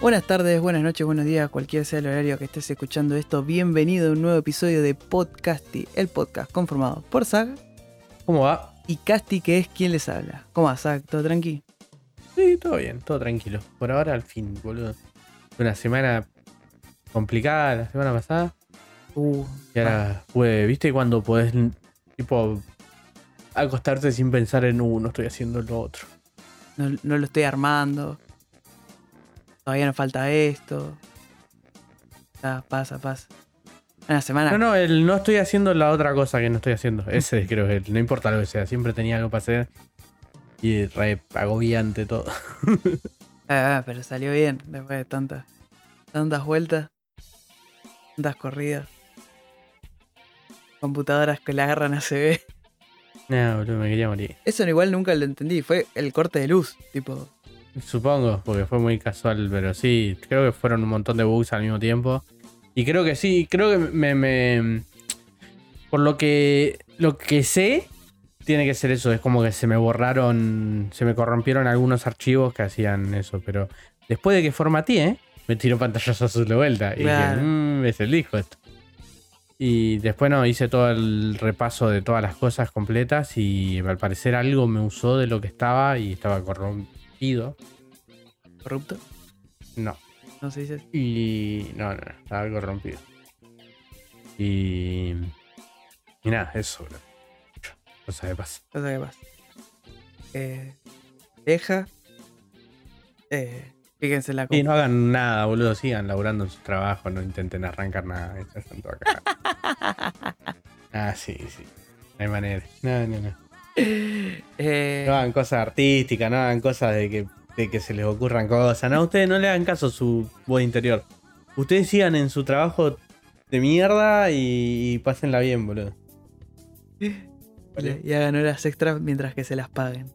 Buenas tardes, buenas noches, buenos días, cualquier sea el horario que estés escuchando esto. Bienvenido a un nuevo episodio de Podcasty, el podcast conformado por Zag ¿Cómo va? y Casti, que es quien les habla. ¿Cómo va, Zag? ¿Todo tranqui? Sí, todo bien, todo tranquilo. Por ahora, al fin, boludo. Una semana complicada la semana pasada. Uh, Y ahora pude, ¿viste? Cuando podés, tipo, acostarte sin pensar en, uh, no estoy haciendo lo otro. No, no lo estoy armando. Todavía nos falta esto. Ah, pasa, pasa. Una semana. No, no, el no estoy haciendo la otra cosa que no estoy haciendo. Ese creo que no importa lo que sea, siempre tenía algo para hacer. Y re agobiante todo. Ah, ah, pero salió bien después de tantas, tantas vueltas, tantas corridas. Computadoras que la agarran a CB. No, boludo, me quería morir. Eso igual nunca lo entendí. Fue el corte de luz. Tipo, Supongo, porque fue muy casual, pero sí, creo que fueron un montón de bugs al mismo tiempo. Y creo que sí, creo que me. me- por lo que. Lo que sé, tiene que ser eso. Es como que se me borraron. Se me corrompieron algunos archivos que hacían eso. Pero después de que formateé, me tiró pantallazo azul de vuelta. Y Claro. dije, mmm, es el disco esto. Y después no, hice todo el repaso de todas las cosas completas. Y al parecer algo me usó de lo que estaba y estaba corrompido. corrupto. No. No se dice. Y. No, no, no, estaba algo rompido. Y. Y nada, eso, bro. Cosa que pasa. Cosa que pasa. Eh, deja. Eh, fíjense en la Y compu. no hagan nada, boludo. Sigan laburando en su trabajo, no intenten arrancar nada. están todos acá. ah, sí, sí. No hay manera. No, no, no. Eh, No hagan cosas artísticas, no hagan cosas de que, de que se les ocurran cosas. No, ustedes no le hagan caso a su voz interior. Ustedes sigan en su trabajo de mierda y, y pásenla bien, boludo. y hagan horas extras mientras que se las paguen.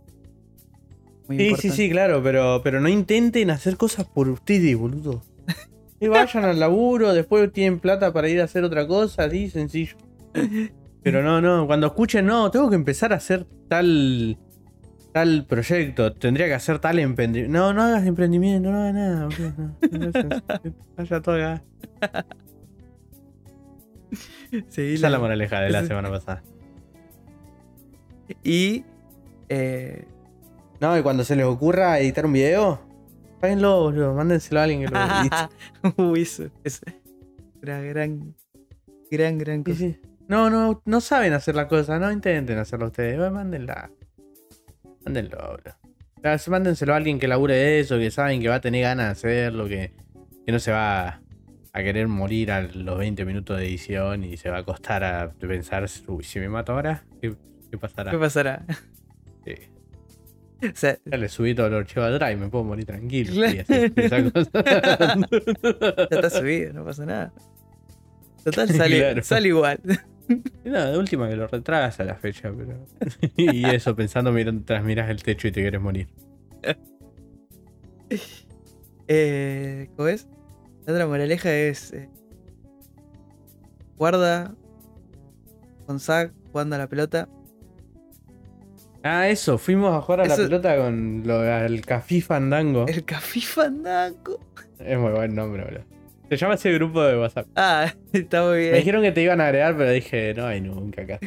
Muy Sí, sí, importante. sí, claro, pero, pero no intenten hacer cosas por ustedes, boludo. Que vayan al laburo, después tienen plata para ir a hacer otra cosa, así sencillo. Pero no, no, cuando escuchen, no, tengo que empezar a hacer tal tal proyecto, tendría que hacer tal emprendimiento. No, no hagas emprendimiento, no hagas nada, boludo. No, vaya todo acá. Sí, Esa es la moraleja de la semana pasada. Y. Eh, No, y cuando se les ocurra editar un video, páguenlo, boludo, mándenselo a alguien que lo edite. Uy, eso, eso. Una gran. Gran, gran cosa. sí. No, no, no saben hacer la cosa, no intenten hacerlo ustedes. Mándenla. Mándenlo, bro. O sea, Mándenselo a alguien que labure de eso, que saben que va a tener ganas de hacerlo, que, que no se va a querer morir a los 20 minutos de edición y se va a acostar a pensar, uy, si me mato ahora, ¿qué, qué pasará? ¿Qué pasará? Sí. O sea, Ya le subí todo el archivo atrás y me puedo morir tranquilo. Claro. Y así, esa cosa. ya está subido, no pasa nada. Total, sale, Claro. sale igual. Nada, de última que lo retrasa la fecha, pero. y eso, pensando mientras miras el techo y te quieres morir. Eh, ¿Cómo es? La otra moraleja es. eh, guarda con Zack jugando a la pelota. Ah, eso, fuimos a jugar a la pelota con lo, el Cafí Fandango. El Café Fandango. Es muy buen nombre, bro. Se llama ese grupo de WhatsApp. Ah, está muy Me bien. dijeron que te iban a agregar, pero dije, no hay nunca acá.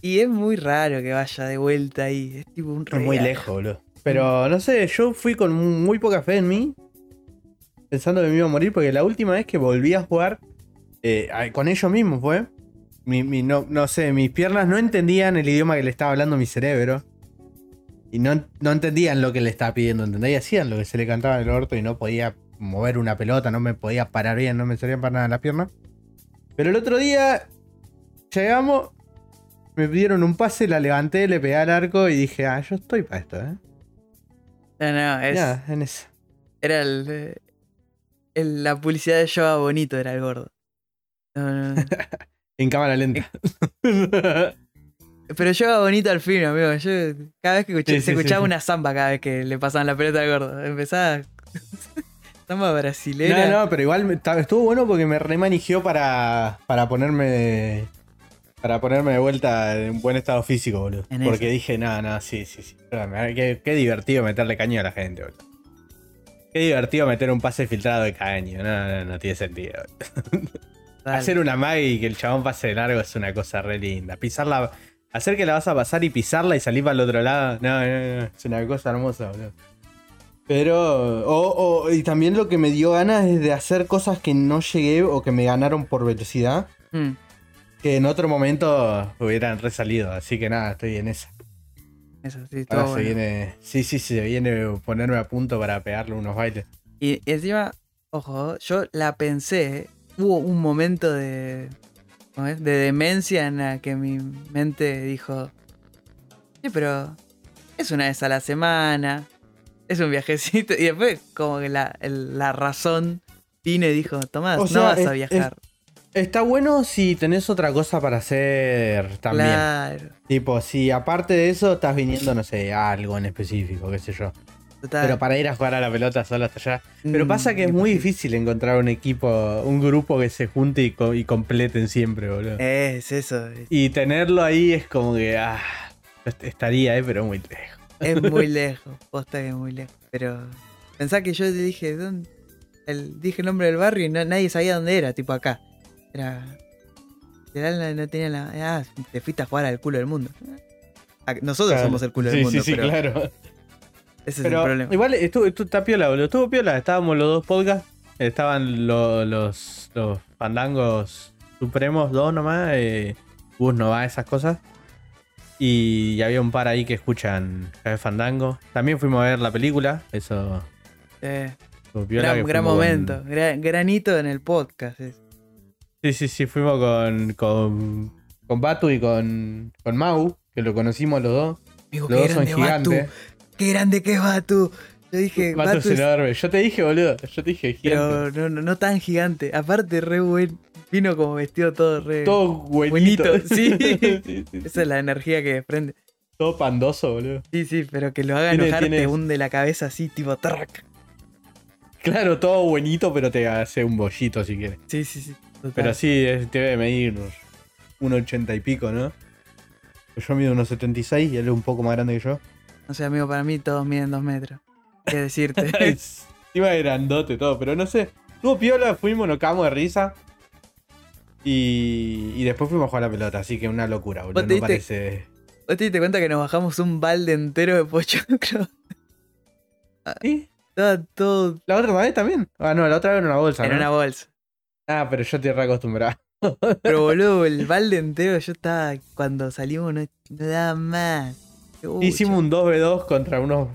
Y es muy raro que vaya de vuelta ahí. Es tipo un Es muy lejos, boludo. Pero no sé, yo fui con muy poca fe en mí. Pensando que me iba a morir, porque la última vez que volví a jugar eh, con ellos mismos fue. Mi, mi- no, no sé, mis piernas no entendían el idioma que le estaba hablando mi cerebro. Y no, no entendían lo que le estaba pidiendo, ¿entendés? Y hacían lo que se le cantaba en el orto y no podía mover una pelota, no me podía parar bien, no me servían para nada las piernas. Pero el otro día llegamos, me pidieron un pase, la levanté, le pegué al arco y dije, ah, yo estoy para esto, ¿eh? No, no, es, en eso. era el, eh, el- La publicidad de Yoga Bonito era el gordo. No, no. En cámara lenta. Pero Yoga Bonito al fin, amigo. Yo, cada vez que escuché, Sí, se sí, escuchaba sí, una samba cada vez que le pasaban la pelota al gordo. Empezaba. samba brasilera. No, no, pero igual me- estuvo bueno porque me remanigió para, para ponerme para ponerme de vuelta en un buen estado físico, boludo. En Porque eso. dije, no, no, sí, sí, sí. Qué, qué divertido meterle caño a la gente, boludo. Qué divertido meter un pase filtrado de caño. No, no, no tiene sentido. Hacer una mag y que el chabón pase de largo es una cosa re linda. Pisarla. Hacer que la vas a pasar y pisarla y salir para el otro lado. No, no, no. Es una cosa hermosa, boludo. Pero. O, o- y también lo que me dio ganas es de hacer cosas que no llegué o que me ganaron por velocidad. Mm, Que en otro momento hubieran resalido. Así que nada, estoy en esa. eso sí, Ahora todo se bueno. viene. Sí, sí, se viene ponerme a punto para pegarle unos bailes. Y encima, ojo, yo la pensé, hubo un momento de, ¿cómo es? de demencia en la que mi mente dijo, sí, pero es una vez a la semana, es un viajecito, y después como que la, el- la razón vino y dijo, Tomás, O no vas es- a viajar. Está bueno si tenés otra cosa para hacer también. Claro, Tipo, si aparte de eso estás viniendo, no sé, a algo en específico, qué sé yo. Total. Pero para ir a jugar a la pelota solo hasta allá. Pero Mm, pasa que es muy difícil encontrar un equipo, un grupo que se junte y, co- y completen siempre, boludo. Es eso, es, Y tenerlo ahí es como que, ah, est- estaría, eh, pero muy lejos. es muy lejos, posta que es muy lejos. Pero pensá que yo te dije, ¿dónde? El, dije el nombre del barrio y no- nadie sabía dónde era, tipo acá. Era. Literal no, tenía la. Ah, te fuiste a jugar al culo del mundo. Ah, Nosotros somos el culo sí, del mundo, Sí, sí, pero claro. Ese es el problema. igual estuvo, estuvo- está piola, boludo. Estuvo piola. Estábamos los dos podcasts. Estaban lo- los, los fandangos supremos, dos nomás. Eh, Gus no va a esas cosas. Y había un par ahí que escuchan Café Fandango. También fuimos a ver la película. Eso Eh, estuvo piola. gran gran con- momento. gra- granito en el podcast. es. Sí, sí, sí. Fuimos con, con, con Batu y con, con Mau, que lo conocimos los dos. Amigo, Los dos son Batu. Qué grande que es Batu. Yo dije, Batu Batu es enorme. Yo te dije, boludo. Yo te dije gigante. pero no, no, no tan gigante. Aparte, re buen. Vino como vestido todo re. Todo buenito. Buenito, sí. sí, sí. Esa es la energía que desprende. Todo pandoso, boludo. Sí, sí, pero que lo haga Tiene- enojar te tiene- hunde la cabeza así, tipo track. Claro, todo buenito, pero te hace un bollito si quieres. Sí, sí, sí. total. Pero sí, es- debe medir un 80 y pico, ¿no? Yo mido unos 76 y él es un poco más grande que yo. No sé, amigo, para mí todos miden dos metros. ¿Qué decirte? Iba grandote todo, pero no sé. Tuvo piola, fuimos, nos cagamos de risa. Y, y después fuimos a jugar a la pelota, así que una locura, boludo. ¿Vos te No diste- parece. ¿Vos te diste cuenta que nos bajamos un balde entero de pochoclo? ¿Sí? Estaba todo ¿La otra vez también? Ah, no, la otra vez en una bolsa, en ¿no? una bolsa. Ah, pero yo estoy re acostumbrado. Pero boludo, el balde entero yo estaba. Cuando salimos no, no daba más. Hicimos un 2v2 contra unos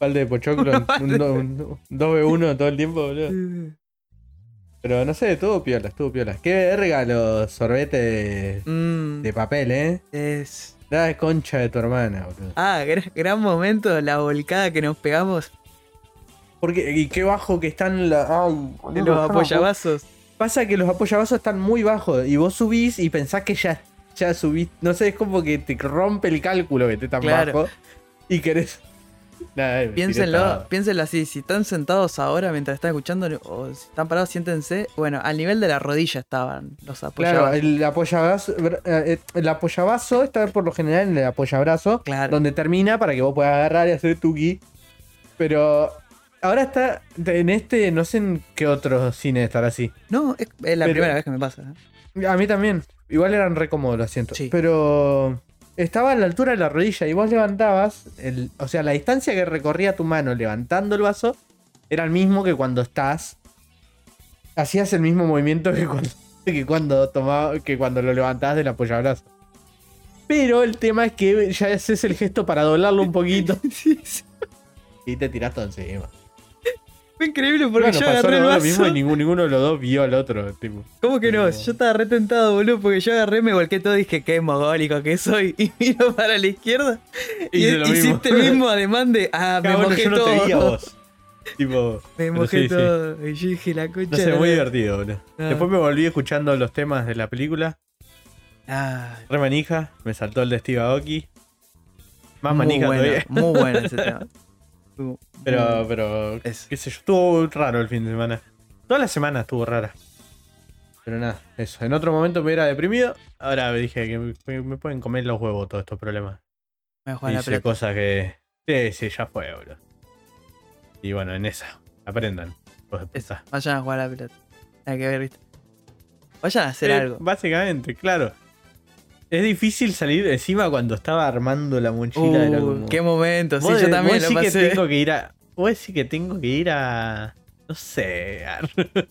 balde de pochoclo. Un, un 2v1 todo el tiempo, boludo. Pero no sé, estuvo piola, estuvo piola. Qué verga los sorbetes Mm, de papel, ¿eh? es. La concha de tu hermana, boludo. Ah, gran, gran momento, la volcada que nos pegamos Porque, y qué bajo que están la, ay, boludo, los apoyabazos. Pasa que los apoyabazos están muy bajos y vos subís y pensás que ya, ya subís. No sé, es como que te rompe el cálculo que esté tan Claro. bajo y querés. Eh, Piénsenlo, así, si están sentados ahora mientras están escuchando o si están parados, siéntense. Bueno, al nivel de la rodilla estaban los Claro, apoyabazos. el apoyabrazo, eh, el apoyabazo está por lo general en el apoyabrazo, Claro. donde termina para que vos puedas agarrar y hacer tuki. Pero ahora está en este, no sé en qué otro cine estará así. No, es, la Pero- primera vez que me pasa. ¿eh? A mí también. Igual eran re cómodos los asientos. Sí. Pero estaba a la altura de la rodilla y vos levantabas, el, o sea, la distancia que recorría tu mano levantando el vaso era el mismo que cuando estás. Hacías el mismo movimiento que cuando, que cuando, tomaba, que cuando lo levantabas del apoyabrazo. Pero el tema es que ya haces el gesto para doblarlo un poquito Sí, sí. y te tirás todo encima. Fue increíble porque Bueno, yo agarré el lo vaso. mismo y ninguno, ninguno de los dos vio al otro. Tipo. ¿Cómo que no? Yo estaba retentado, boludo, porque yo agarré, me volqué todo y dije, qué mogólico que soy. Y miro para la izquierda. Y lo mismo. hiciste el mismo ademán de, ah, me mojé yo no todo. te vi a vos. Tipo, Me mojé sí, sí. todo. Y yo dije, la concha. No sé, muy divertido, boludo. Ah. Después me volví escuchando los temas de la película. Ah, Re manija, me saltó el de Steve Aoki. Más muy manija bueno, todavía. Muy bueno ese tema. Pero, pero, Es. qué sé yo, estuvo raro el fin de semana. Toda la semana estuvo rara. Pero nada, eso. En otro momento me hubiera deprimido. Ahora me dije que me, me pueden comer los huevos todos estos problemas. Me voy a jugar a la Hice pelota. cosas que. Sí, sí, ya fue, boludo. Y bueno, en esa. Aprendan. puta. vayan a jugar a la pelota. Hay que ver, ¿viste? Vayan a hacer Eh, algo. Básicamente, claro. Es difícil salir encima cuando estaba armando la mochila. era Uh, como... qué momento. Sí, yo también lo pasé. que tengo que ir a. Vos decís que tengo que ir a. No sé. a-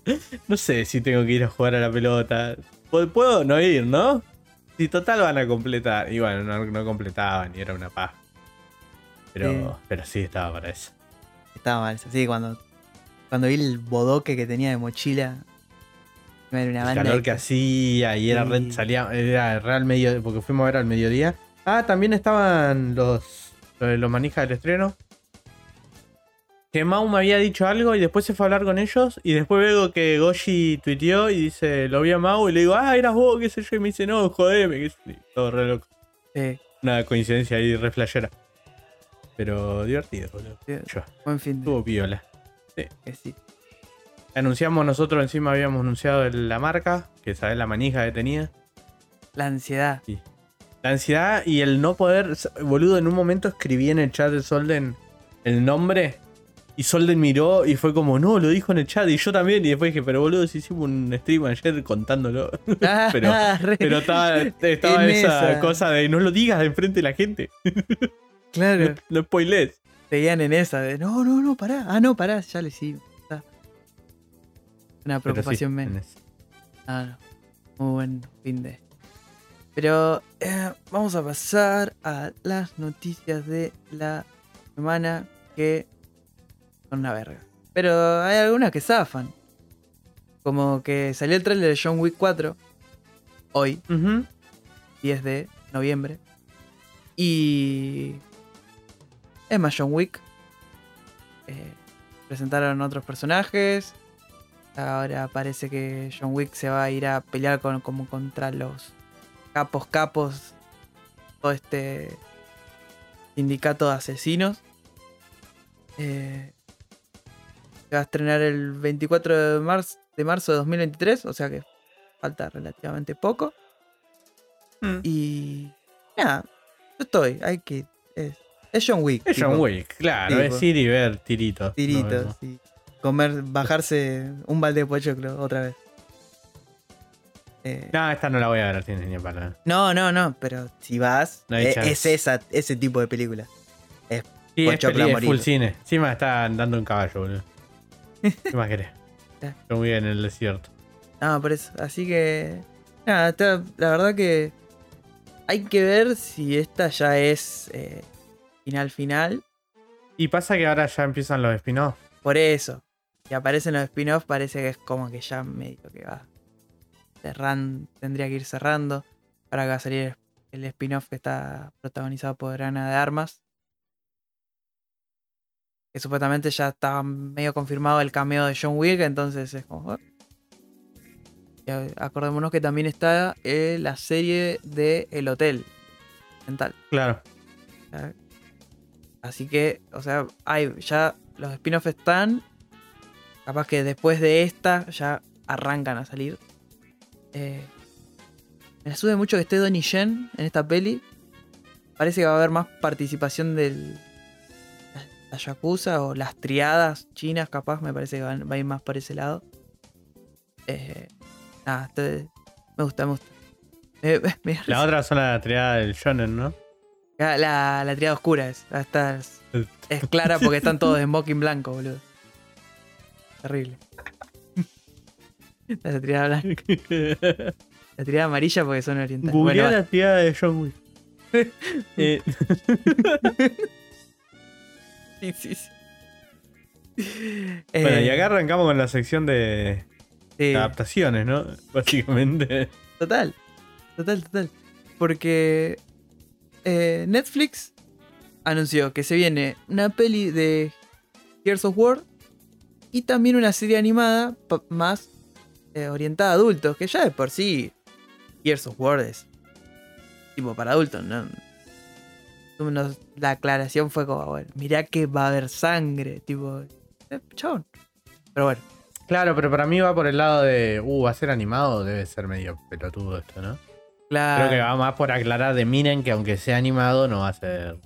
no sé si tengo que ir a jugar a la pelota. Pu- Puedo no ir, ¿no? Si total van a completar. Y bueno, no, no completaban y era una paz. Pero, Sí. pero sí estaba para eso. Estaba mal eso. Sí, cuando, cuando vi el bodoque que tenía de mochila. Era una El banda calor de- que hacía y era, Sí. salía, era real medio. Porque fuimos a ver al mediodía. Ah, también estaban los, los manijas del estreno. Que Mau me había dicho algo y después se fue a hablar con ellos. Y después veo que Goshi tuiteó y dice: Lo vi a Mau y le digo, ah, eras vos, qué sé yo. Y me dice, no, jodeme, qué sé yo. Todo re loco. Sí, Una coincidencia ahí re flashera. Pero divertido, boludo. sí, buen fin de estuvo piola. que sí. Anunciamos nosotros encima, habíamos anunciado la marca, que sabes la manija que tenía. La ansiedad. La ansiedad y el no poder. Boludo, en un momento escribí en el chat de Solden el nombre. Y Solden miró y fue como, no, lo dijo en el chat. Y yo también. Y después dije, pero boludo, si hicimos un stream ayer contándolo. Ah, pero, re- pero estaba, esa, esa. cosa de no lo digas de enfrente de la gente. Claro. No spoilees. Seguían en esa de no, no, no, pará. Ah, no, pará, ya lo hicimos. Una sí, preocupación en menos. Ah, no. Muy buen fin de. Pero eh, vamos a pasar a las noticias de la semana que son una verga. Pero hay algunas que zafan. Como que salió el trailer de John Wick 4 hoy, Ujú. 10 de noviembre. Y. Es más, John Wick. Eh, presentaron otros personajes. Ahora parece que John Wick se va a ir a pelear con, como contra los capos capos. Todo este sindicato de asesinos. Eh, se va a estrenar el 24 de marzo, de marzo de 2023. O sea que falta relativamente poco. Mm. Y nada, yo estoy, hay que. Es, es John Wick. Es tipo, John Wick, claro. tipo. es ir y ver tiritos. Tiritos, sí. Comer, bajarse un balde de pochoclo otra vez. Eh, No, esta no la voy a ver al cine ni para. no, no, no, pero si vas, No chance. es esa, ese tipo de película. Sí, es, Pochoclo peli- a es morir. full cine. Encima está andando en caballo, boludo. ¿Qué más querés? Ya. John Wick en el desierto. No, por eso. Así que. Nada, está- la verdad que. Hay que ver si esta ya es eh, final final. Y pasa que ahora ya empiezan los spin-offs. Por eso. Si aparecen los spin-offs, parece que es como que ya medio que va. Cerrando. Tendría que ir cerrando. Para que va a salir el spin-off que está protagonizado por Ana de Armas. Que supuestamente ya estaba medio confirmado el cameo de John Wick. Entonces es como. Y a- acordémonos que también está eh, la serie de El Hotel. Mental. Claro. Así que, o sea, hay, ya los spin-offs están. Capaz que después de esta ya arrancan a salir. Eh, me sube mucho que esté Donnie Yen en esta peli. Parece que va a haber más participación del. La, Yakuza o las triadas chinas, capaz. Me parece que van- va a ir más por ese lado. Eh, nada, este- me gusta, me gusta. La otra son la triada del shonen, ¿no? la, la, la triada oscura es. Esta es, es clara porque están todos de smoking blanco, boludo. Terrible. La triada blanca. La triada amarilla porque son orientales. Googleé Bueno, la triada de John Wick. Eh, sí, sí, sí. bueno, y Eh, acá arrancamos con la sección de sí, adaptaciones, ¿no? Básicamente. Total, total, total. Porque eh, Netflix anunció que se viene una peli de Gears of War y también una serie animada más eh, orientada a adultos, que ya de por sí Gears of War es tipo para adultos, ¿no? La aclaración fue como, bueno, mirá que va a haber sangre, tipo, eh, chabón. Pero bueno, Claro, pero para mí va por el lado de. Uh, va a ser animado, debe ser medio pelotudo esto, ¿no? claro. Creo que va más por aclarar de miren que aunque sea animado, no va a ser.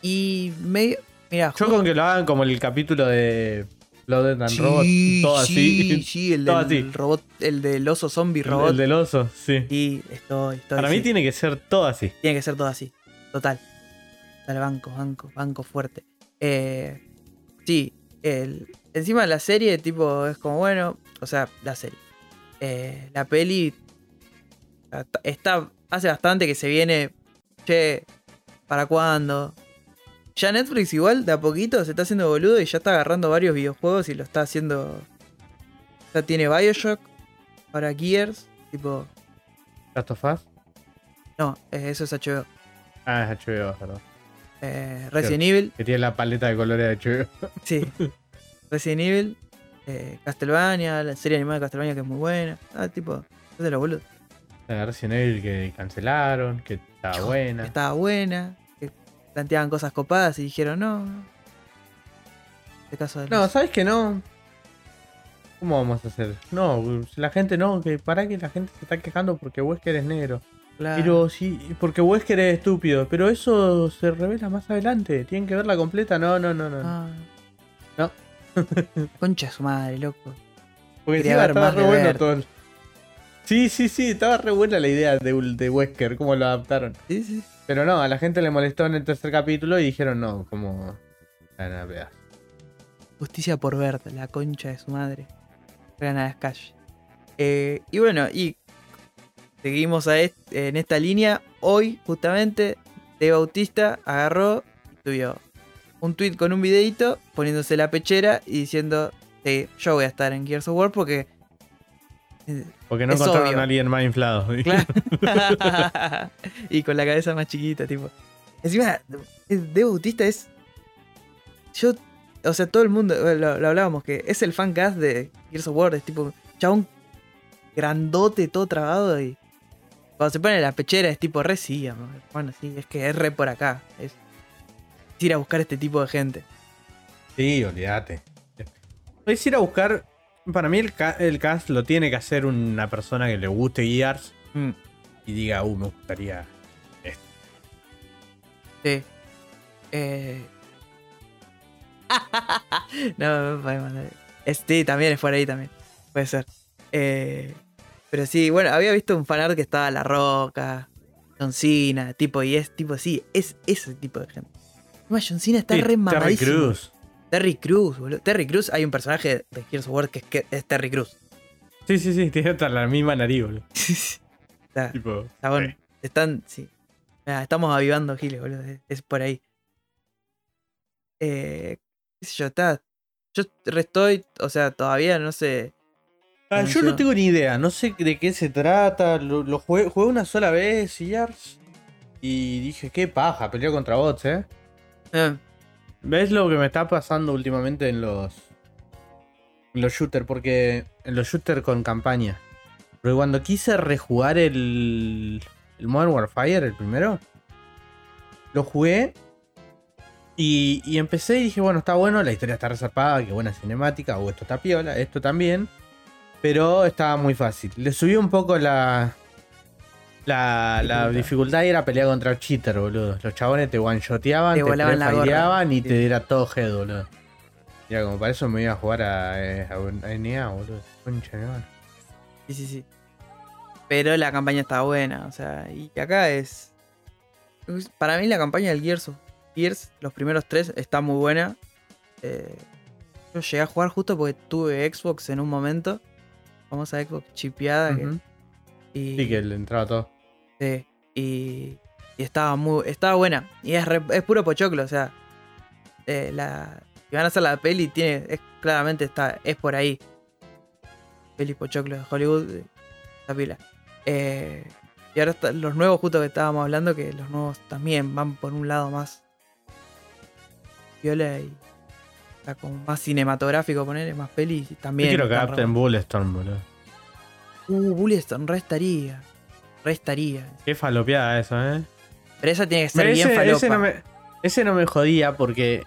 Y medio, mira, Yo con que lo hagan como el capítulo de. Love and Robot, todo sí, así. sí, el todo del así. robot, el del oso zombie robot. El del oso, sí. Sí, estoy, estoy. Para mí sí. tiene que ser todo así. Tiene que ser todo así. Total. Banco, banco, banco fuerte. Eh, sí, el, encima la serie, tipo, es como bueno. O sea, la serie. Eh, la peli. Está, está- Hace bastante que se viene. Che, ¿para cuándo? Ya Netflix igual de a poquito se está haciendo boludo y ya está agarrando varios videojuegos y lo está haciendo. Ya tiene Bioshock. Ahora Gears. Tipo. Last of Us. No, eh, eso es HBO. Ah, es HBO, perdón. Eh, Resident Evil. Que tiene la paleta de colores de HBO. Sí. Resident Evil, eh, Castlevania, la serie animada de Castlevania que es muy buena. Ah, tipo, es de los boludos. Resident Evil que cancelaron, que estaba buena. Estaba buena, que planteaban cosas copadas y dijeron no. no. Este caso de No, los- ¿sabes que no? ¿Cómo vamos a hacer? No, la gente no, que para que la gente se está quejando porque Wesker es negro. claro. Pero sí, porque Wesker es estúpido. Pero eso se revela más adelante. Tienen que verla completa. No, no, no, no. Ah. No. Concha su madre, loco. Porque ver estaba re bueno todo. el- Sí, sí, sí, estaba re buena la idea de, de Wesker, cómo lo adaptaron. Sí, sí. Pero no, a la gente le molestó en el tercer capítulo y dijeron no, como. Van a pegar. Justicia por Bert, la concha de su madre. Gana las calles. Eh, y bueno, y seguimos en esta línea. Hoy, justamente, De Bautista agarró y subió un tweet con un videito poniéndose la pechera y diciendo: Sí, yo voy a estar en Gears of War porque. Porque no Es encontraron obvio. a alguien más inflado. Claro. y con la cabeza más chiquita, tipo. Encima, De Bautista es. Yo. O sea, todo el mundo. eh, Lo, lo hablábamos, que es el fancast de Gears of War. Es tipo. Chabón grandote, todo trabado. Y. Cuando se pone la pechera es tipo re sí, amor. Bueno, sí, es que es re por acá. Es ir a buscar este tipo de gente. Sí, olvídate. Es ir a buscar. Para mí, el, ca- el cast lo tiene que hacer una persona que le guste Gears Mm, y diga, uh, me gustaría. sí. Eh. no, no. Sí, también es por ahí también. Puede ser. Eh, pero sí, bueno, había visto un fanart que estaba La Roca, John Cena, tipo, y es tipo, sí, es ese tipo de gente. No, John Cena está Sí, re Terry mamadísimo. Terry Cruz, boludo. Terry Cruz, hay un personaje de Gears of War que es, que es Terry Cruz. Sí, sí, sí, tiene hasta la misma nariz, boludo. Está- Tipo, Chabón, sí. están, sí. Estamos avivando Giles, boludo. Es, es por ahí. Eh, qué sé yo, está. Yo estoy, o sea, todavía no sé. Ah, yo no tengo ni idea, no sé de qué se trata. Lo, lo jugué, jugué una sola vez, Gears. Y dije, qué paja, peleó contra bots, eh. Eh, ¿Ves lo que me está pasando últimamente en los. En los shooters? Porque. En los shooters con campaña. Porque cuando quise rejugar el. El Modern Warfare, el primero. Lo jugué. Y, y empecé y dije, bueno, está bueno, la historia está resarpada, qué buena cinemática, o esto está piola, esto también. Pero estaba muy fácil. Le subí un poco la. La, la Dificultad. era pelear contra cheater, boludo. Los chabones te one-shoteaban, Te te, y te era todo head, boludo. Ya, como para eso me iba a jugar a, eh, a, a NA, boludo. Concha de madre. sí, sí, sí. Pero la campaña está buena, o sea, y acá es. Para mí la campaña del Gears of Gears, los primeros tres, está muy buena. Eh, yo llegué a jugar justo porque tuve Xbox en un momento. Famosa Xbox chipeada. que- y, Sí, que le entraba todo. Sí, y, y estaba muy estaba buena. Y es, re- es puro pochoclo, o sea. eh, la, si van a hacer la peli, tiene, es, claramente está, es por ahí. Peli pochoclo de Hollywood, eh, esa pila. Eh, y ahora está- los nuevos, justo que estábamos hablando, que los nuevos también van por un lado más. Viola y. está como más cinematográfico, ponerle más Yo También. quiero que adapten Bulletstorm, boludo. Uh, Bulletstorm, re estaría. Re estaría. Qué falopeada eso, eh. Pero esa tiene que ser Ese- bien falopa. ese no me, ese no me jodía porque.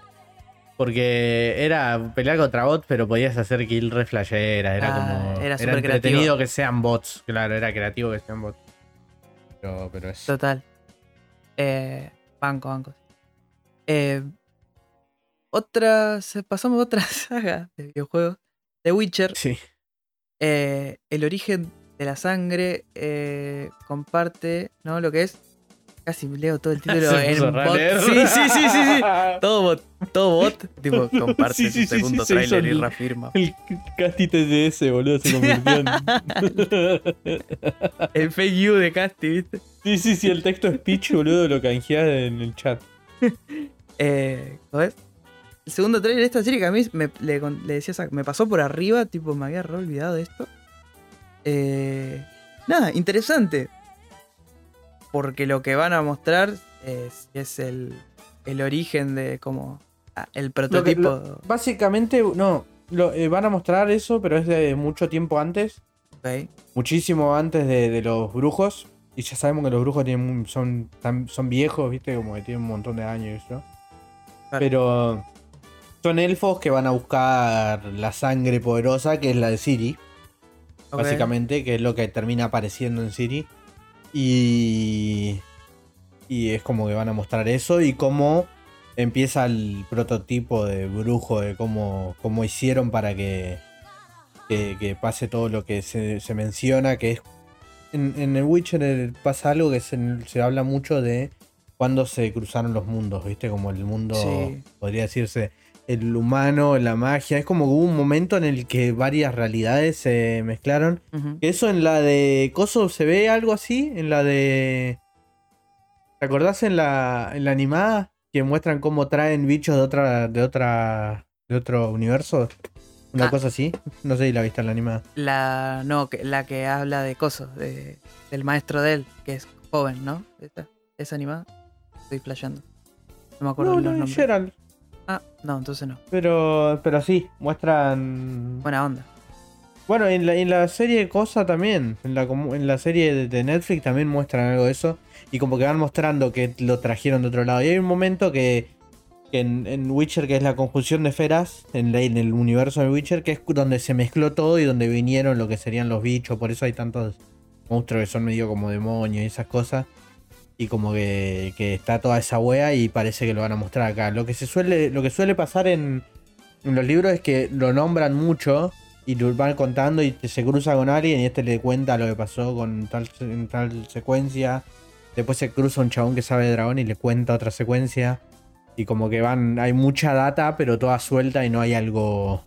Porque era pelear contra bots, pero podías hacer kill re flashera. Era Ah, como. era Era, súper entretenido creativo. que sean bots. Claro, era creativo que sean bots. Pero, pero es. Total. Eh, banco, banco. Eh, otra. se- Pasamos a otra saga de videojuegos. The Witcher. Sí. eh, el origen de la sangre eh, comparte, ¿no? Lo que es. Casi leo todo el título en bot. Sí, sí, sí, sí, sí. Todo bot, todo bot. Tipo, comparte Sí, sí, su segundo tráiler y el- reafirma. El Casti TDS, boludo, se convirtió en. El fake you de Casti, ¿viste? sí, sí, sí, el texto speech, boludo, lo canjeás en el chat. Eh, ¿cómo es? El segundo trailer de esta serie que a mí me, le, le decía, me pasó por arriba, tipo, me había re olvidado de esto. Eh, nada, interesante. Porque lo que van a mostrar es, es el, el origen de como ah, el prototipo. lo- Básicamente, no, lo, eh, van a mostrar eso, pero es de mucho tiempo antes. Muchísimo antes de, de los brujos. Y ya sabemos que los brujos tienen, son, son viejos, viste, como que tienen un montón de años, ¿no? Claro. Pero son elfos que van a buscar la sangre poderosa, que es la de Siri. Básicamente, que es lo que termina apareciendo en Siri. Y. Y es como que van a mostrar eso y cómo empieza el prototipo de brujo, de cómo, cómo hicieron para que, que, que pase todo lo que se, se menciona, que es. En, en el Witcher pasa algo que se, se habla mucho de cuando se cruzaron los mundos, ¿viste? Como el mundo, Sí. podría decirse, el humano, la magia. Es como que hubo un momento en el que varias realidades se mezclaron. Eso en la de Coso se ve algo así, en la de... ¿Te acordás en la, en la animada? Que muestran cómo traen bichos de otra, de otra, de otro universo. Una Ah. cosa así. No sé si la viste en la animada. La, no, que- la que habla de cosas, de, del maestro de él, que es joven, ¿no? ¿Esa, esa animada? Estoy flasheando. No me acuerdo No, los no, nombres. Geralt. Ah, no, entonces no. Pero, pero sí, muestran... Buena onda. Bueno, en la, en la serie Cosa también, en la, en la serie de, de Netflix también muestran algo de eso. Y como que van mostrando que lo trajeron de otro lado. Y hay un momento que, que en, en Witcher, que es la conjunción de esferas, en, la- en el universo de Witcher, que es donde se mezcló todo y donde vinieron lo que serían los bichos. Por eso hay tantos monstruos que son medio como demonios y esas cosas. Y como que, que está toda esa wea y parece que lo van a mostrar acá. Lo que se suele, lo que suele pasar en, los libros es que lo nombran mucho y lo van contando y se cruza con alguien y este le cuenta lo que pasó con tal, en tal secuencia. Después se cruza un chabón que sabe de dragón y le cuenta otra secuencia. Y como que van, hay mucha data, pero toda suelta y no hay algo.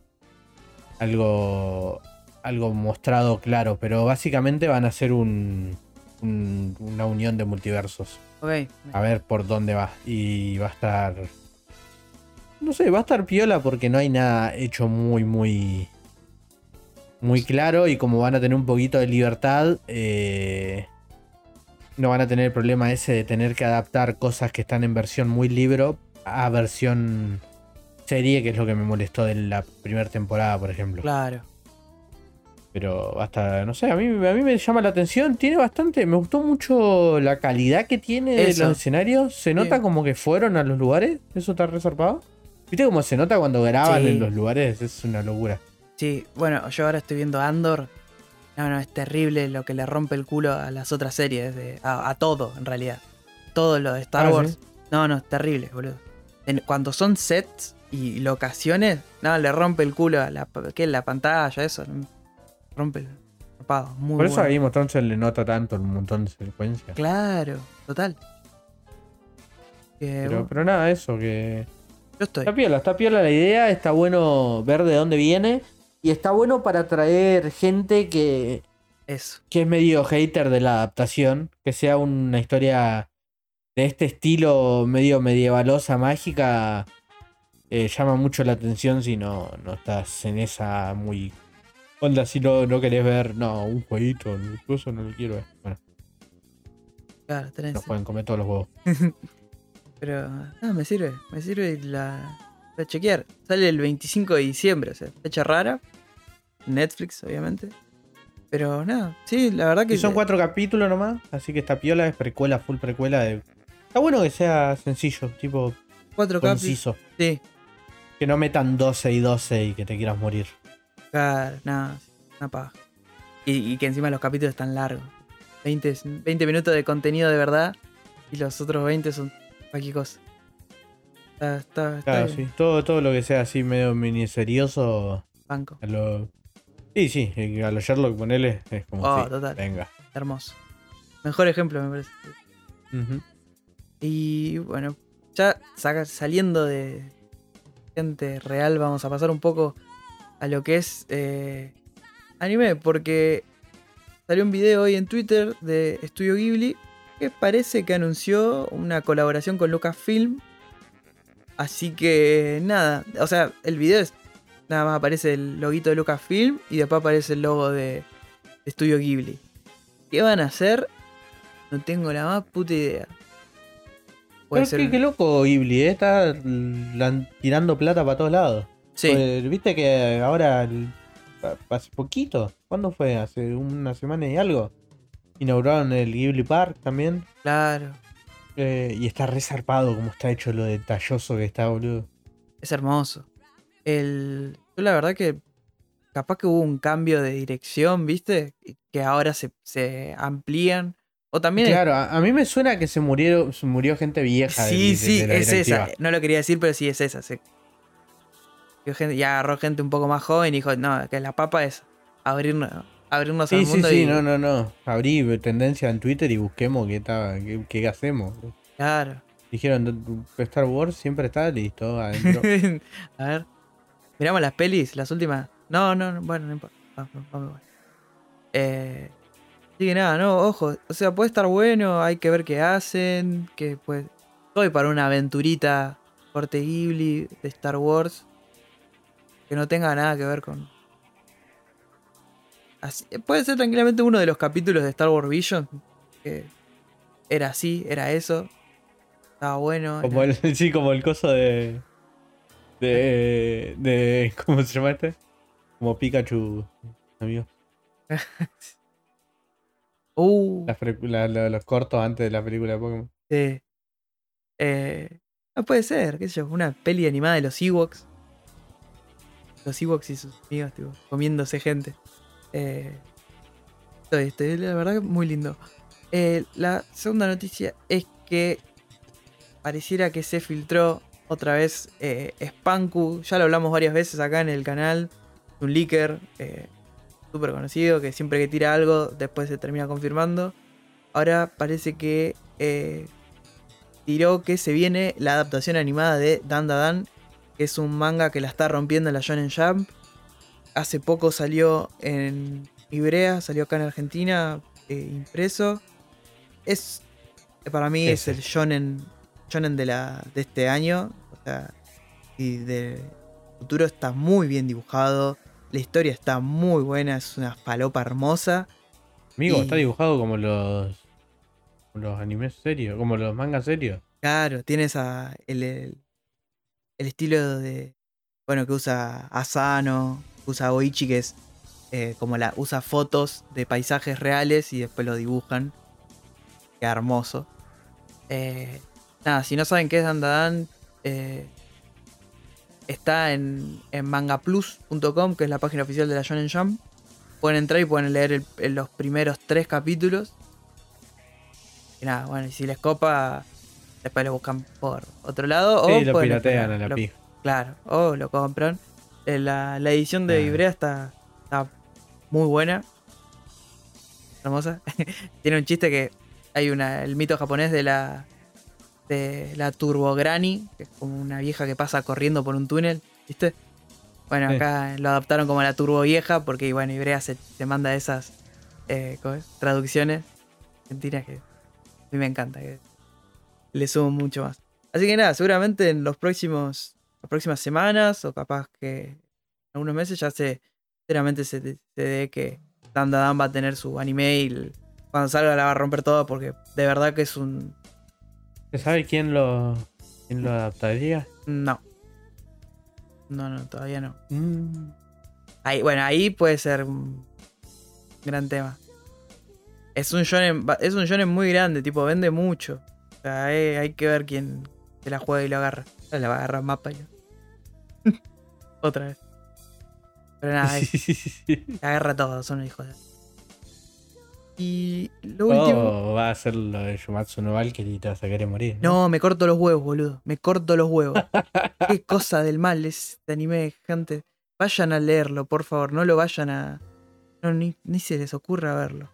Algo. Algo mostrado claro. Pero básicamente van a ser un, un- una unión de multiversos. Ok. A ver por dónde va. Y va a estar. No sé, va a estar piola porque no hay nada hecho muy, muy. Muy claro. Y como van a tener un poquito de libertad. eh, no van a tener el problema ese de tener que adaptar cosas que están en versión muy libro a versión serie, que es lo que me molestó de la primera temporada, por ejemplo. Claro. Pero hasta, no sé, a mí, a mí me llama la atención. Tiene bastante, me gustó mucho la calidad que tiene de los escenarios. Se nota Sí. como que fueron a los lugares. Eso está resarpado. ¿Viste cómo se nota cuando graban Sí. en los lugares? Es una locura. Sí, bueno, yo ahora estoy viendo Andor. No, no, es terrible lo que le rompe el culo a las otras series, de, a, a todo, en realidad. Todo lo de Star Ah, Wars. ¿sí? No, no, es terrible, boludo. En- cuando son sets y locaciones, no, le rompe el culo a la, ¿qué? la pantalla, eso. Rompe el zarpado, Muy Por eso bueno. a Game of Thrones se le nota tanto un montón de secuencias. Claro, total. Que, Pero, bueno, pero nada, eso, que. yo estoy. Está piola, está piola la idea, está bueno ver de dónde viene. Y está bueno para atraer gente que, Eso. que es medio hater de la adaptación. Que sea una historia de este estilo medio medievalosa, mágica. eh, llama mucho la atención si no, no estás en esa muy. Onda, si no, no querés ver, no, un jueguito, incluso no lo quiero ver. Bueno, Claro, tenés. nos pueden comer todos los huevos. Pero, ah, me sirve. Me sirve la, la chequear. Sale el 25 de diciembre, o sea, fecha rara. Netflix, obviamente. Pero nada, sí, la verdad que. Y son cuatro capítulos nomás, así que esta piola es precuela, full precuela de. Está bueno que sea sencillo, tipo Cuatro conciso. Sí, Que no metan 12 y 12 y que te quieras morir. Claro, nada, una paja. Y, y que encima los capítulos están largos. 20, 20 minutos de contenido de verdad. Y los otros 20 son cualquier cosa. Está, está, está Claro, bien, sí. Todo, todo lo que sea así medio miniserioso. banco. A lo... Sí, sí, eh, a los Sherlock ponele es como Oh, sí, total. venga. Hermoso. Mejor ejemplo, me parece. Ujú. Y bueno, ya saliendo de gente real, vamos a pasar un poco a lo que es eh, anime, porque salió un video hoy en Twitter de Studio Ghibli que parece que anunció una colaboración con Lucasfilm. Así que nada, o sea, el video es nada más aparece el loguito de Lucasfilm y después aparece el logo de, de Studio Ghibli. ¿Qué van a hacer? No tengo la más puta idea. Puede Pero ser. qué, qué loco Ghibli, eh, está tirando plata para todos lados. Sí, Pues, Viste que ahora, el- hace poquito, ¿cuándo fue? Hace una semana y algo. Inauguraron el Ghibli Park también. claro. eh, y está resarpado como está hecho lo detalloso que está, boludo. Es hermoso. El, yo la verdad que capaz que hubo un cambio de dirección, ¿viste? Que ahora se, se amplían. O también... Claro, a, a mí me suena que se murió, se murió gente vieja. de- sí, de- sí, de la es directiva. esa. No lo quería decir, pero sí es esa. Se, Vio gente- ya agarró gente un poco más joven y dijo, no, que la papa es abrirnos, abrirnos Sí, al sí, mundo sí, y... no, no, no. Abrí tendencia en Twitter y busquemos qué, está, qué, qué hacemos. Claro. Dijeron, Star Wars siempre está listo adentro. a ver. Miramos las pelis, las últimas. No, no, no, bueno, no importa. Vamos, vamos igual. Eh, así que nada, no, ojo. O sea, puede estar bueno, hay que ver qué hacen. Que pues. Estoy para una aventurita corte Ghibli de Star Wars. Que no tenga nada que ver con. Así, puede ser tranquilamente uno de los capítulos de Star Wars Vision. Que era así, era eso. Estaba bueno. como era- el, sí, como el coso de, de. de. ¿Cómo se llama este? Como Pikachu, amigo. Uh, la- la- los cortos antes de la película de Pokémon. Sí. Eh, no puede ser, qué sé yo, una peli animada de los Ewoks. Los Ewoks y sus amigos, comiéndose gente. Eh, la verdad que muy lindo. Eh, la segunda noticia es que pareciera que se filtró otra vez eh, Spanku. Ya lo hablamos varias veces acá en el canal. Un leaker eh, súper conocido que siempre que tira algo después se termina confirmando. Ahora parece que eh, tiró que se viene la adaptación animada de Dan Da Dan, que es un manga que la está rompiendo en la Shonen Jump. Hace poco salió en Ibrea, salió acá en Argentina, eh, impreso. Es, para mí es el shonen, shonen de, la, de este año. O sea, y del futuro está muy bien dibujado. La historia está muy buena, es una falopa hermosa. Amigo, Y- está dibujado como los. los animes serios, como los mangas serios. Claro, tiene esa, el, el, el estilo de. Bueno, que usa Asano, usa Oichi, que es eh, como la. usa fotos de paisajes reales y después lo dibujan. Queda hermoso. Eh, nada, si no saben qué es Dandadan, eh, está en, en mangaplus.com, que es la página oficial de la Shonen Jump. Pueden entrar y pueden leer los primeros tres capítulos. Y nada, bueno, y si les copa, después lo buscan por otro lado. Sí, o lo piratean a la lo- pija. Claro, o lo compran. Eh, La, la edición de Ah. Ibrea está, está muy buena. Hermosa. Tiene un chiste que hay una, el mito japonés de la de la Turbo Granny, que es como una vieja que pasa corriendo por un túnel, ¿viste? Bueno, Sí. acá lo adaptaron como la Turbo Vieja, porque bueno, Ibrea se, se manda esas eh, traducciones argentinas que a mí me encanta, que le sumo mucho más. Así que nada, seguramente en los próximos, las próximas semanas, o capaz que en algunos meses, ya se, sinceramente se, se dé que Dan Da Dan va a tener su anime y cuando salga la va a romper toda, porque de verdad que es un. ¿Se sabe quién lo, quién lo adaptaría? No. No, no, todavía no. Mm, Ahí, bueno, ahí puede ser un gran tema. Es un shonen, es un shonen muy grande, tipo, vende mucho. O sea, hay, hay que ver quién se la juega y lo agarra. La va a agarrar mapa ya. Otra vez. Pero nada, agarra todo, son hijos de. Y lo último. Oh, va a ser lo de Shumatsu no Valkyrie y te vas a querer morir. No, me corto los huevos, boludo. Me corto los huevos. Qué cosa del mal es este anime, gente. Vayan a leerlo, por favor. No lo vayan a. No, ni, ni se les ocurra verlo.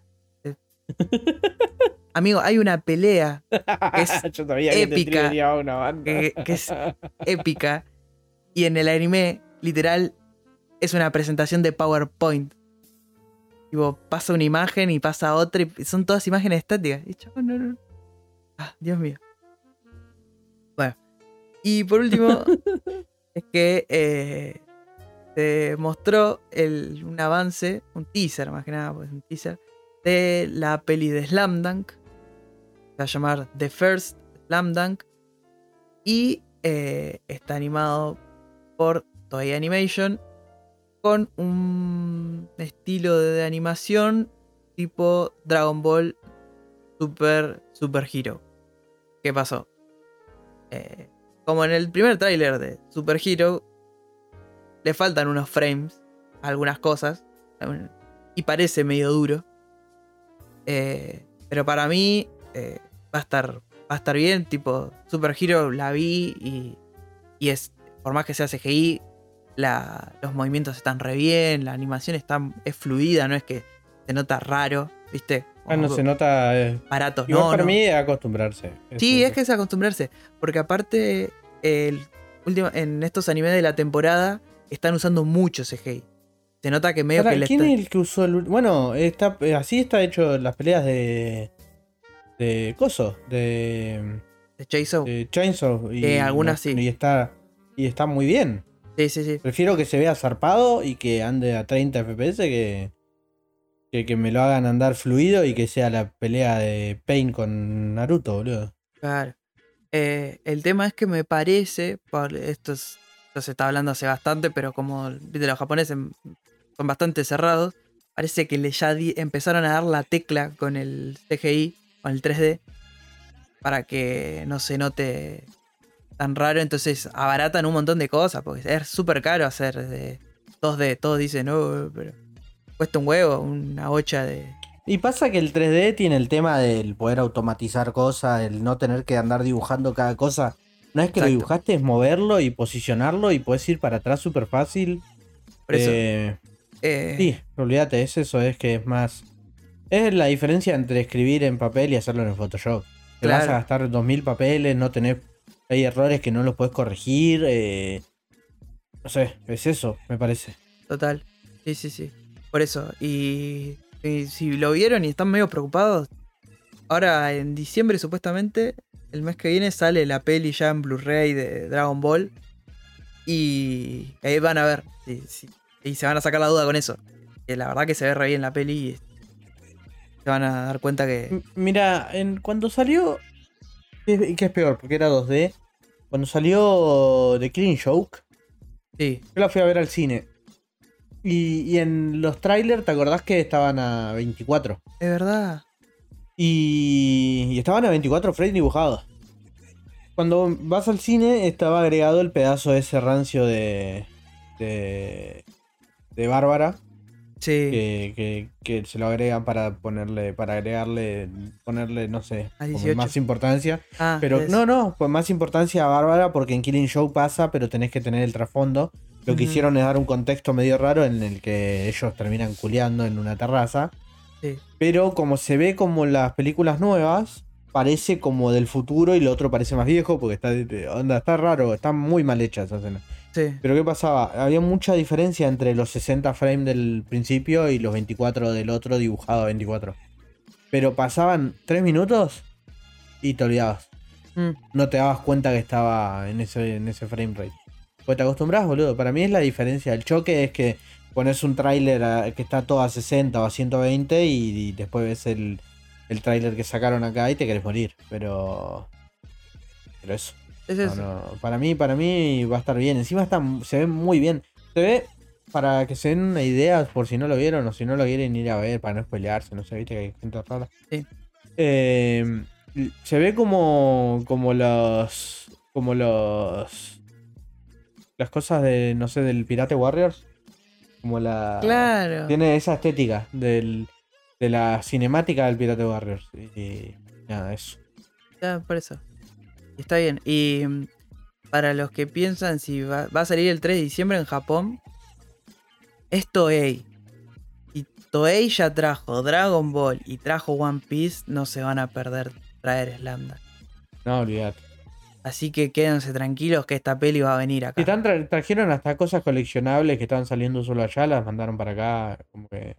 Amigo, hay una pelea es Yo sabía épica, que te tiraría una banda. que, que es épica. Y en el anime, literal, es una presentación de PowerPoint. Tipo, pasa una imagen y pasa otra y son todas imágenes estáticas. Y yo, no, no. Ah, Dios mío. Bueno. Y por último, es que eh, se mostró el- un avance, un teaser más que nada, pues un teaser, de la peli de Slam Dunk. Va a llamar The First Slam Dunk. Y eh, está animado por Toei Animation con un estilo de animación tipo Dragon Ball Super Super Hero. ¿Qué pasó? Eh, como en el primer tráiler de Super Hero, le faltan unos frames, algunas cosas, y parece medio duro. Eh, pero para mí va, a estar, va a estar bien, tipo Super Hero la vi y, y es, por más que sea CGI, la- los movimientos están re bien, la animación está, es fluida, no es que se nota raro, ¿viste? Ah, no Como se nota. eh, baratos, Igual no, para no. mí es acostumbrarse. Sí, es que es acostumbrarse. Porque aparte, el último, en estos animes de la temporada están usando mucho CGI. Se nota que medio Pará, que le ¿Quién está- es el que usó el Bueno, está, eh, así está hecho las peleas de. De Coso, de. de Chainsaw. de Chainsaw. Y, Eh, algunas sí. Y está, y está muy bien. Sí, sí, sí. Prefiero que se vea zarpado y que ande a 30 FPS que, que, que me lo hagan andar fluido y que sea la pelea de Pain con Naruto, boludo. Claro. Eh, el tema es que me parece, por esto, es- esto se está hablando hace bastante, pero como viste, los japoneses son bastante cerrados, parece que le ya di- empezaron a dar la tecla con el CGI, con el 3D, para que no se note tan raro. Entonces abaratan un montón de cosas, porque es súper caro hacer de 2D. Todos dicen, no, pero cuesta un huevo, una bocha de... Y pasa que el 3D tiene el tema del poder automatizar cosas, el no tener que andar dibujando cada cosa. No es que lo dibujaste, es moverlo y posicionarlo y puedes ir para atrás súper fácil. Por eso, Eh, eh, sí, olvídate, es eso, es que es más... Es la diferencia entre escribir en papel y hacerlo en Photoshop. Te vas a gastar 2000 papeles, no tenés... Hay errores que no los puedes corregir. eh, no sé, es eso, me parece. Total. Sí, sí, sí. Por eso. Y, y si lo vieron y están medio preocupados, ahora en diciembre supuestamente, el mes que viene sale la peli ya en Blu-ray de Dragon Ball. Y ahí van a ver. sí, sí, y se van a sacar la duda con eso. Que la verdad que se ve re bien la peli se van a dar cuenta que... Mira, en, cuando salió. ¿Qué, qué es peor? Porque era 2D. Cuando salió The Killing Joke, Sí, yo la fui a ver al cine. Y, y en los trailers, ¿te acordás que estaban a 24? es verdad. Y, y estaban a 24 frames dibujados. Cuando vas al cine, estaba agregado el pedazo ese rancio de. de. de Bárbara. Sí. que, que- que se lo agregan para ponerle, para agregarle, ponerle, no sé, A como 18. más importancia. Ah, Pero es- no, no, pues más importancia a Bárbara porque en Killing Show pasa, pero tenés que tener el trasfondo. Lo que hicieron es dar un contexto medio raro en el que ellos terminan culeando en una terraza. Sí. Pero como se ve como las películas nuevas, parece como del futuro y lo otro parece más viejo porque está, onda, está raro, está muy mal hecha esa escena. Sí. Pero ¿qué pasaba? Había mucha diferencia entre los 60 frames del principio y los 24 del otro dibujado a 24. Pero pasaban 3 minutos y te olvidabas. Mm, No te dabas cuenta que estaba en ese, en ese frame rate. Pues te acostumbras, boludo. Para mí es la diferencia. El choque es que pones un tráiler que está todo a 60 o a 120 y, y después ves el, el tráiler que sacaron acá y te querés morir. Pero... Pero eso. Es No, eso. no, Para mí, para mí va a estar bien. Encima está, se ve muy bien. Se ve, para que se den una idea, por si no lo vieron o si no lo quieren ir a ver, para no spoilearse, no sé, viste que hay gente rara. Sí. Eh, se ve como, como los, como los, las cosas de, no sé, del Pirate Warriors. Como la... Claro. Tiene esa estética del... de la cinemática del Pirate Warriors. Y nada, eso. Ya, por eso. Está bien. Y mm, para los que piensan si va, va a salir el 3 de diciembre en Japón, es Toei. Y Toei ya trajo Dragon Ball y trajo One Piece, no se van a perder traer Slanda. No, olvidate. Así que quédense tranquilos que esta peli va a venir acá. Y tra- trajeron hasta cosas coleccionables que estaban saliendo solo allá, las mandaron para acá, como que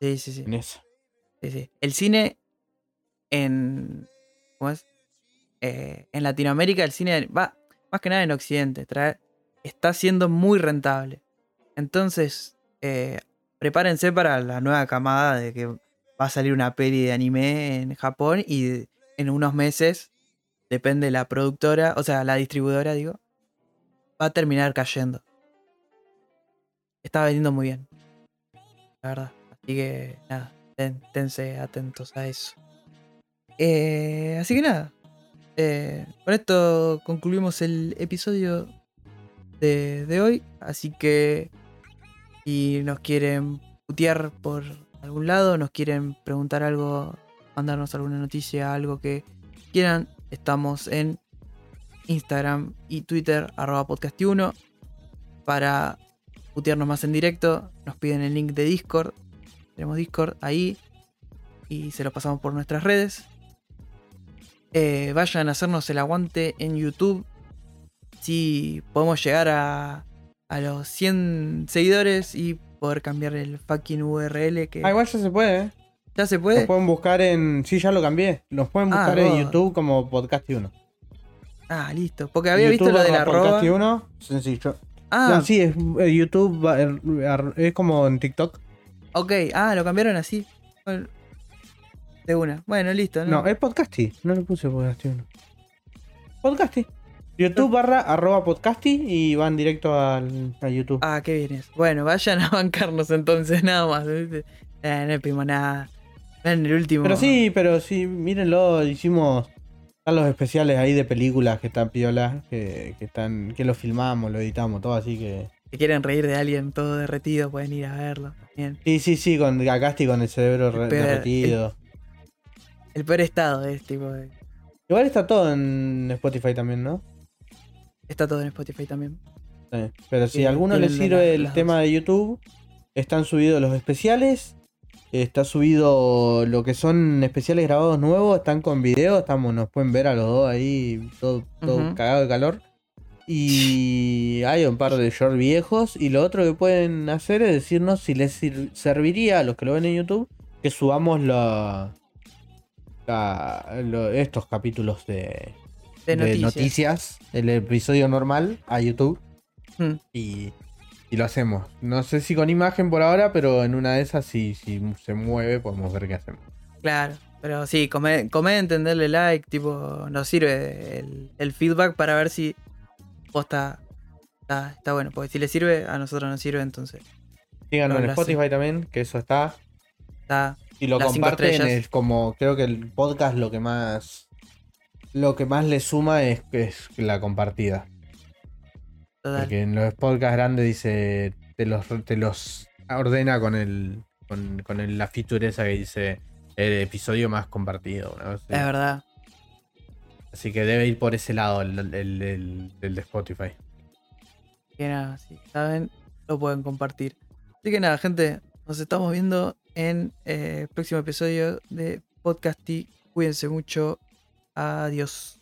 Sí, sí, sí. en eso. Sí, sí. El cine en. ¿Cómo es? Eh, en Latinoamérica, el cine va más que nada en Occidente. trae- está siendo muy rentable. Entonces, eh, prepárense para la nueva camada de que va a salir una peli de anime en Japón y en unos meses, depende de la productora, o sea, la distribuidora, digo, va a terminar cayendo. Está vendiendo muy bien. La verdad. Así que, nada, atentos a eso. Eh, así que nada. Eh, con esto concluimos el episodio de, hoy. Así que si nos quieren putear por algún lado, nos quieren preguntar algo, mandarnos alguna noticia, algo que quieran, estamos en Instagram y Twitter, arroba podcast1. Para putearnos más en directo, nos piden el link de Discord. Tenemos Discord ahí y se lo pasamos por nuestras redes. Eh, vayan a hacernos el aguante en YouTube. Si podemos llegar a, a los 100 seguidores y poder cambiar el fucking URL que Ah, igual ya se puede, ¿eh? ya se Nos puede. pueden buscar en. Sí, ya lo cambié. Nos pueden Ah, buscar en. YouTube como Podcast1. Ah, listo. Porque había visto lo de la arroba. Podcast1, sencillo. Ah, No, sí, es eh, YouTube, er- es como en TikTok. ok. Ah, lo cambiaron así. Bueno, de una. Bueno, listo. No, es Podcasti. No le puse Podcasti1. Podcasti. YouTube barra arroba podcasti y van directo al, a YouTube. Ah, qué bien es. Bueno, vayan a bancarnos entonces, nada más. ¿viste? Eh, no pedimos nada. En el último. Pero sí, pero sí, mírenlo, hicimos. Están los especiales ahí de películas que están piolas, que, que están, que lo filmamos, lo editamos, todo así que. Si quieren reír de alguien todo derretido, pueden ir a verlo también. Sí, sí, sí, con Gacasti con el cerebro re- Pero el- derretido. El peor estado es tipo. de- Igual está todo en Spotify también, ¿no? Está todo en Spotify también. Sí. Pero si a alguno le tienen sirve la- el las tema de YouTube, están subidos los especiales. Está subido lo que son especiales grabados nuevos, están con video, estamos, nos pueden ver a los dos ahí, todo, todo Ujú. cagado de calor. Y hay un par de shorts viejos. Y lo otro que pueden hacer es decirnos si les sir- serviría a los que lo ven en YouTube que subamos la, la- lo- estos capítulos de, De de noticias. noticias, el episodio normal a YouTube Hmm. y, y lo hacemos. No sé si con imagen por ahora, pero en una de esas, si, si se mueve, podemos ver qué hacemos. Claro. Pero sí, come- comenten, denle like, tipo, nos sirve el, el feedback para ver si posta está, está bueno. Porque si les sirve, a nosotros nos sirve, entonces Síganos en. Spotify también, que eso está. está. Si lo Las comparten, es como creo que el podcast lo que más lo que más le suma es, es la compartida. Total. Porque en los podcasts grandes dice te los, te los ordena con el con, con el- la feature esa que dice el episodio más compartido. ¿no? Sí. Es verdad. Así que debe ir por ese lado el, el- el- el de Spotify. Que nada, si saben, lo pueden compartir. Así que nada, gente, nos estamos viendo en eh, el próximo episodio de Podcasty. Cuídense mucho. Adiós.